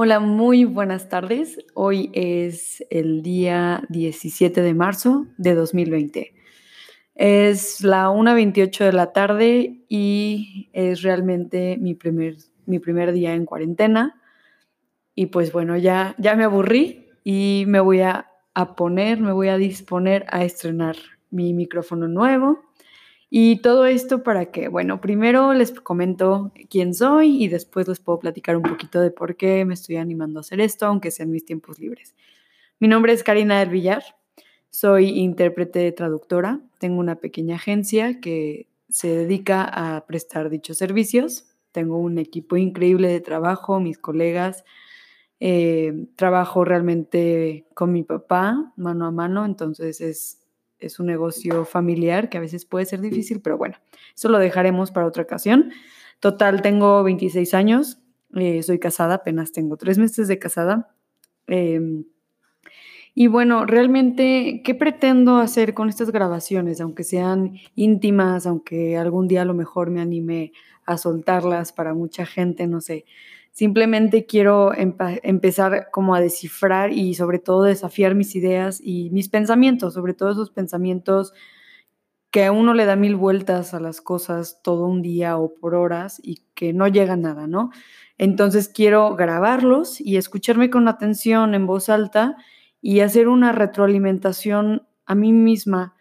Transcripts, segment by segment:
Hola, muy buenas tardes. Hoy es el día 17 de marzo de 2020. Es la 1.28 de la tarde y es realmente mi primer, mi primer día en cuarentena. Y pues bueno, ya, ya me aburrí y me voy a, a poner, me voy a disponer a estrenar mi micrófono nuevo y todo esto para que, bueno, primero les comento quién soy y después les puedo platicar un poquito de por qué me estoy animando a hacer esto, aunque sean mis tiempos libres. Mi nombre es Karina del Villar, soy intérprete traductora, tengo una pequeña agencia que se dedica a prestar dichos servicios, tengo un equipo increíble de trabajo, mis colegas, eh, trabajo realmente con mi papá mano a mano, entonces es es un negocio familiar que a veces puede ser difícil, pero bueno, eso lo dejaremos para otra ocasión. Total, tengo 26 años, eh, soy casada, apenas tengo tres meses de casada. Em, y bueno, realmente, ¿qué pretendo hacer con estas grabaciones? Aunque sean íntimas, aunque algún día a lo mejor me anime a soltarlas para mucha gente, no sé. Simplemente quiero empezar como a descifrar y sobre todo desafiar mis ideas y mis pensamientos, sobre todo esos pensamientos que a uno le da mil vueltas a las cosas todo un día o por horas y que no llega a nada, ¿no? Entonces quiero grabarlos y escucharme con atención en voz alta y hacer una retroalimentación a mí misma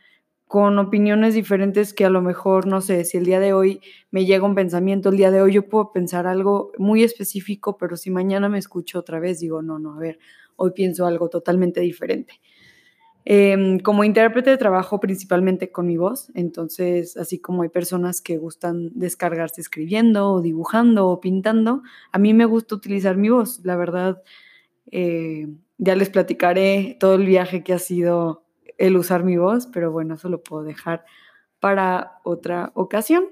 con opiniones diferentes que a lo mejor, no sé, si el día de hoy me llega un pensamiento, el día de hoy yo puedo pensar algo muy específico, pero si mañana me escucho otra vez, digo, no, no, a ver, hoy pienso algo totalmente diferente. Em, como intérprete trabajo principalmente con mi voz, entonces así como hay personas que gustan descargarse escribiendo o dibujando o pintando, a mí me gusta utilizar mi voz. La verdad, eh, ya les platicaré todo el viaje que ha sido el usar mi voz, pero bueno, eso lo puedo dejar para otra ocasión.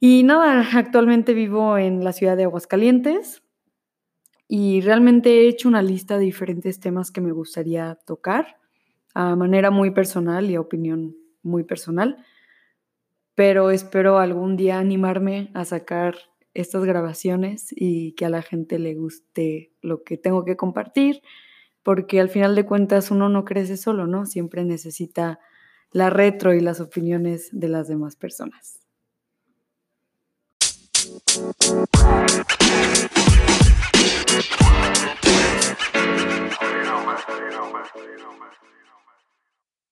Y nada, actualmente vivo en la ciudad de Aguascalientes y realmente he hecho una lista de diferentes temas que me gustaría tocar a manera muy personal y a opinión muy personal, pero espero algún día animarme a sacar estas grabaciones y que a la gente le guste lo que tengo que compartir porque al final de cuentas uno no crece solo, ¿no? Siempre necesita la retro y las opiniones de las demás personas.